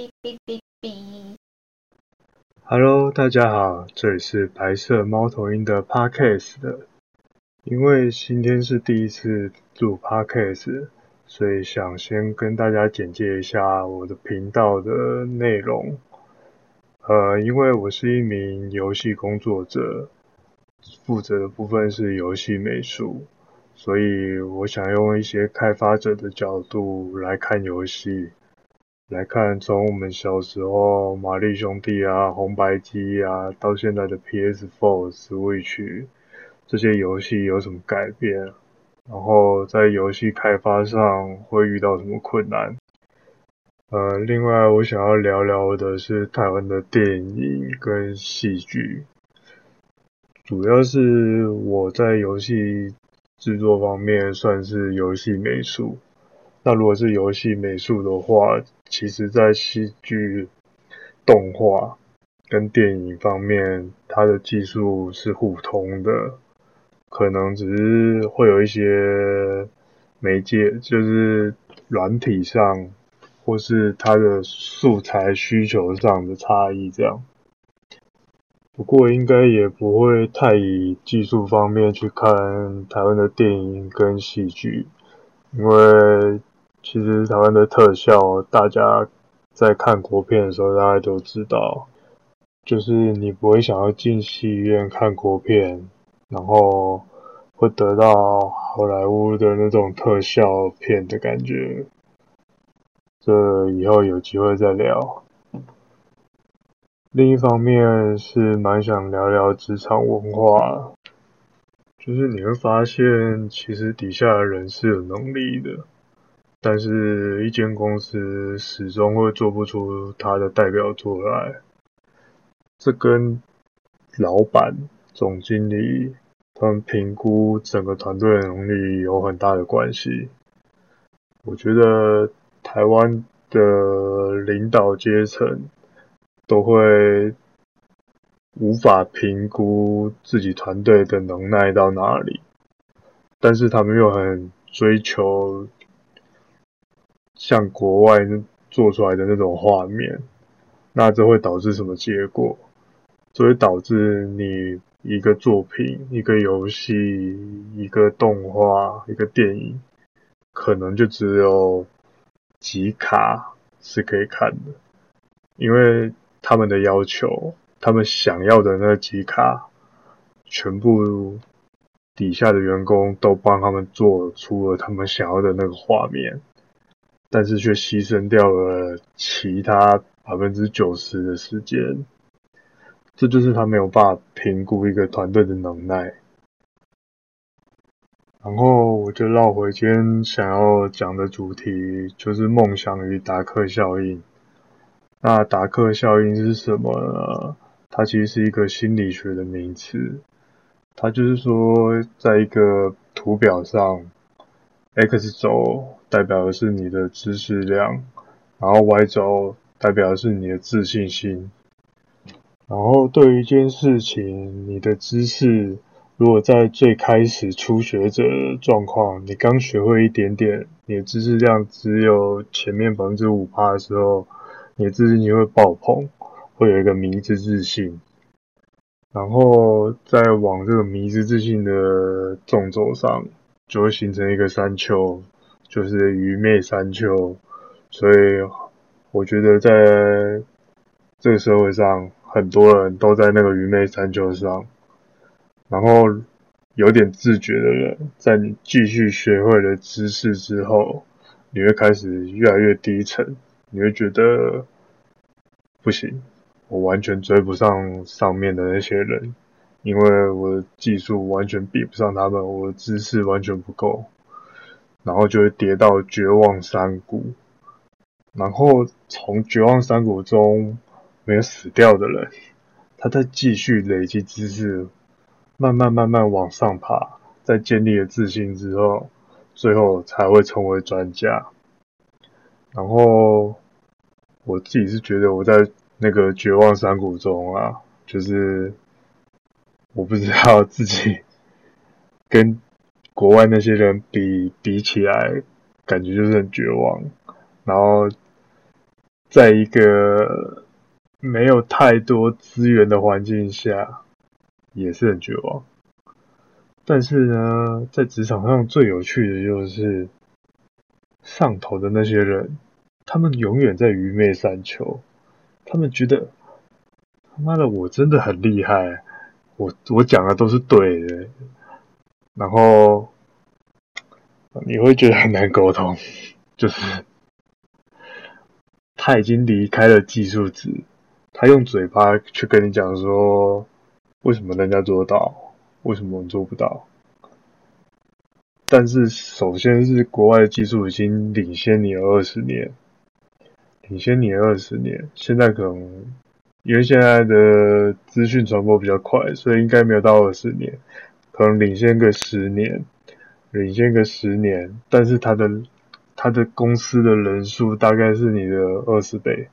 哔哔哔哔。Hello，大家好，这里是白色猫头鹰的 Podcast 的。因为今天是第一次录 Podcast，所以想先跟大家简介一下我的频道的内容。呃，因为我是一名游戏工作者，负责的部分是游戏美术。所以我想用一些开发者的角度来看游戏，来看从我们小时候玛丽兄弟啊、红白机啊，到现在的 PS4、Switch 这些游戏有什么改变，然后在游戏开发上会遇到什么困难。呃，另外我想要聊聊的是台湾的电影跟戏剧，主要是我在游戏。制作方面算是游戏美术，那如果是游戏美术的话，其实在戏剧、动画跟电影方面，它的技术是互通的，可能只是会有一些媒介，就是软体上或是它的素材需求上的差异这样。不过应该也不会太以技术方面去看台湾的电影跟戏剧，因为其实台湾的特效，大家在看国片的时候，大家都知道，就是你不会想要进戏院看国片，然后会得到好莱坞的那种特效片的感觉。这以后有机会再聊。另一方面是蛮想聊聊职场文化，就是你会发现，其实底下的人是有能力的，但是一间公司始终会做不出它的代表作来，这跟老板、总经理他们评估整个团队的能力有很大的关系。我觉得台湾的领导阶层。都会无法评估自己团队的能耐到哪里，但是他们又很追求像国外做出来的那种画面，那这会导致什么结果？这会导致你一个作品、一个游戏、一个动画、一个电影，可能就只有几卡是可以看的，因为。他们的要求，他们想要的那几卡，全部底下的员工都帮他们做出了他们想要的那个画面，但是却牺牲掉了其他百分之九十的时间。这就是他没有办法评估一个团队的能耐。然后我就绕回今天想要讲的主题，就是梦想与达克效应。那达克效应是什么呢？它其实是一个心理学的名词。它就是说，在一个图表上，X 轴代表的是你的知识量，然后 Y 轴代表的是你的自信心。然后对于一件事情，你的知识如果在最开始初学者状况，你刚学会一点点，你的知识量只有前面百分之五趴的时候。你的自信心会爆棚，会有一个迷之自信，然后再往这个迷之自信的纵轴上，就会形成一个山丘，就是愚昧山丘。所以我觉得在这个社会上，很多人都在那个愚昧山丘上，然后有点自觉的人，在你继续学会了知识之后，你会开始越来越低沉。你会觉得不行，我完全追不上上面的那些人，因为我的技术完全比不上他们，我的知识完全不够，然后就会跌到绝望山谷。然后从绝望山谷中没有死掉的人，他在继续累积知识，慢慢慢慢往上爬，在建立了自信之后，最后才会成为专家。然后我自己是觉得我在那个绝望山谷中啊，就是我不知道自己 跟国外那些人比比起来，感觉就是很绝望。然后在一个没有太多资源的环境下，也是很绝望。但是呢，在职场上最有趣的就是上头的那些人，他们永远在愚昧三秋，他们觉得他妈的我真的很厉害，我我讲的都是对的，然后你会觉得很难沟通，就是他已经离开了技术值，他用嘴巴去跟你讲说，为什么人家做到。为什么我做不到？但是首先是国外的技术已经领先你二十年，领先你二十年。现在可能因为现在的资讯传播比较快，所以应该没有到二十年，可能领先个十年，领先个十年。但是他的他的公司的人数大概是你的二十倍，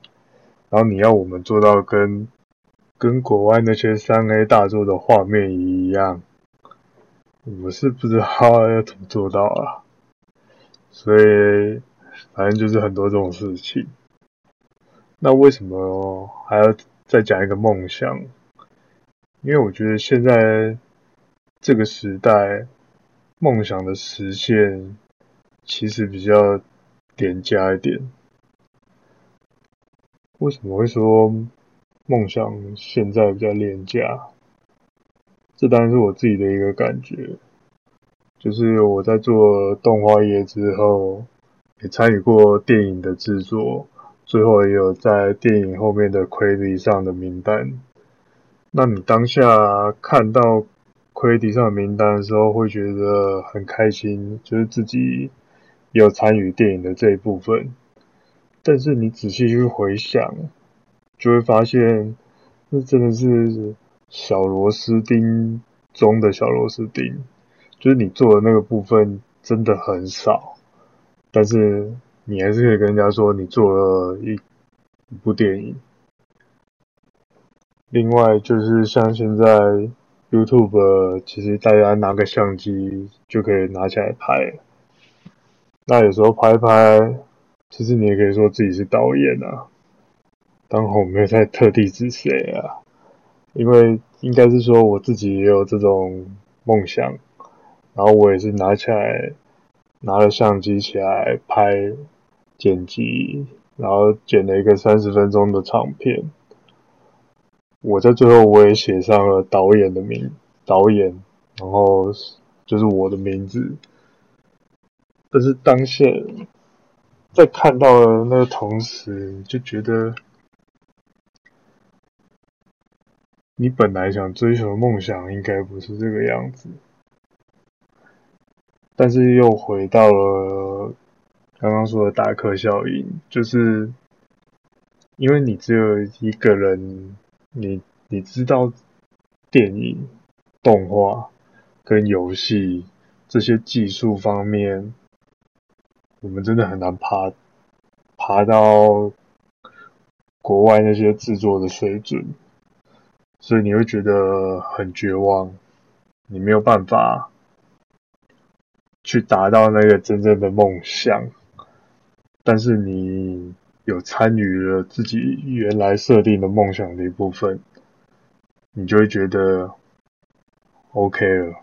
然后你要我们做到跟。跟国外那些三 A 大作的画面一样，我是不知道要怎么做到啊。所以反正就是很多这种事情。那为什么还要再讲一个梦想？因为我觉得现在这个时代，梦想的实现其实比较廉价一点。为什么会说？梦想现在比较廉价，这当然是我自己的一个感觉。就是我在做动画业之后，也参与过电影的制作，最后也有在电影后面的 credit 上的名单。那你当下看到 credit 上的名单的时候，会觉得很开心，就是自己有参与电影的这一部分。但是你仔细去回想，就会发现，那真的是小螺丝钉中的小螺丝钉，就是你做的那个部分真的很少，但是你还是可以跟人家说你做了一部电影。另外就是像现在 YouTube，其实大家拿个相机就可以拿起来拍，那有时候拍拍，其实你也可以说自己是导演啊。当然我没有在特地指谁啊，因为应该是说我自己也有这种梦想，然后我也是拿起来拿了相机起来拍剪辑，然后剪了一个三十分钟的长片。我在最后我也写上了导演的名，导演，然后就是我的名字。但是当下在看到的那个同时，就觉得。你本来想追求的梦想应该不是这个样子，但是又回到了刚刚说的达克效应，就是因为你只有一个人，你你知道电影、动画跟游戏这些技术方面，我们真的很难爬爬到国外那些制作的水准。所以你会觉得很绝望，你没有办法去达到那个真正的梦想，但是你有参与了自己原来设定的梦想的一部分，你就会觉得 OK 了。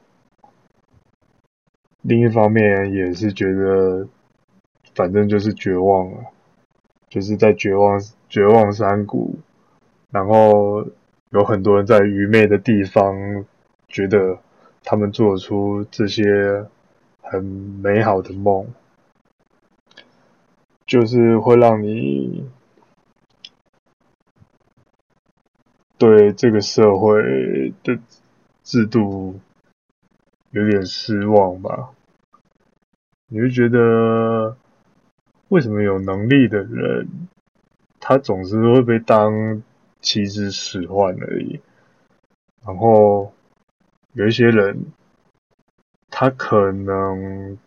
另一方面也是觉得，反正就是绝望了，就是在绝望绝望山谷，然后。有很多人在愚昧的地方，觉得他们做出这些很美好的梦，就是会让你对这个社会的制度有点失望吧？你会觉得，为什么有能力的人，他总是会被当棋子使唤而已。然后有一些人，他可能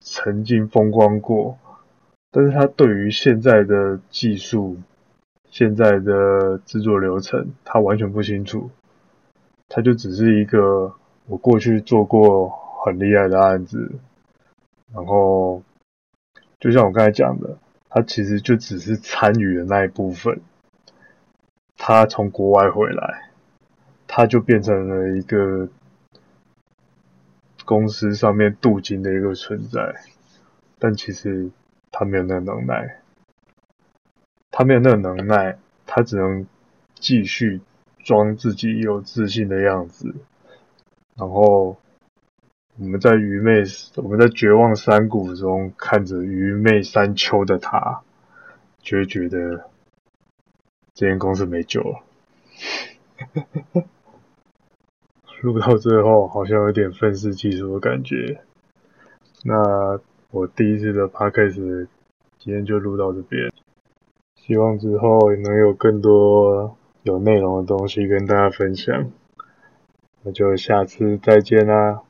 曾经风光过，但是他对于现在的技术、现在的制作流程，他完全不清楚。他就只是一个我过去做过很厉害的案子，然后就像我刚才讲的，他其实就只是参与的那一部分。他从国外回来，他就变成了一个公司上面镀金的一个存在，但其实他没有那能耐，他没有那个能耐，他只能继续装自己有自信的样子，然后。我们在愚昧，我们在绝望山谷中看着愚昧山丘的他，就会觉得这间公司没救了。录到最后，好像有点愤世嫉俗的感觉。那我第一次的 podcast 今天就录到这边，希望之后能有更多有内容的东西跟大家分享。那就下次再见啦。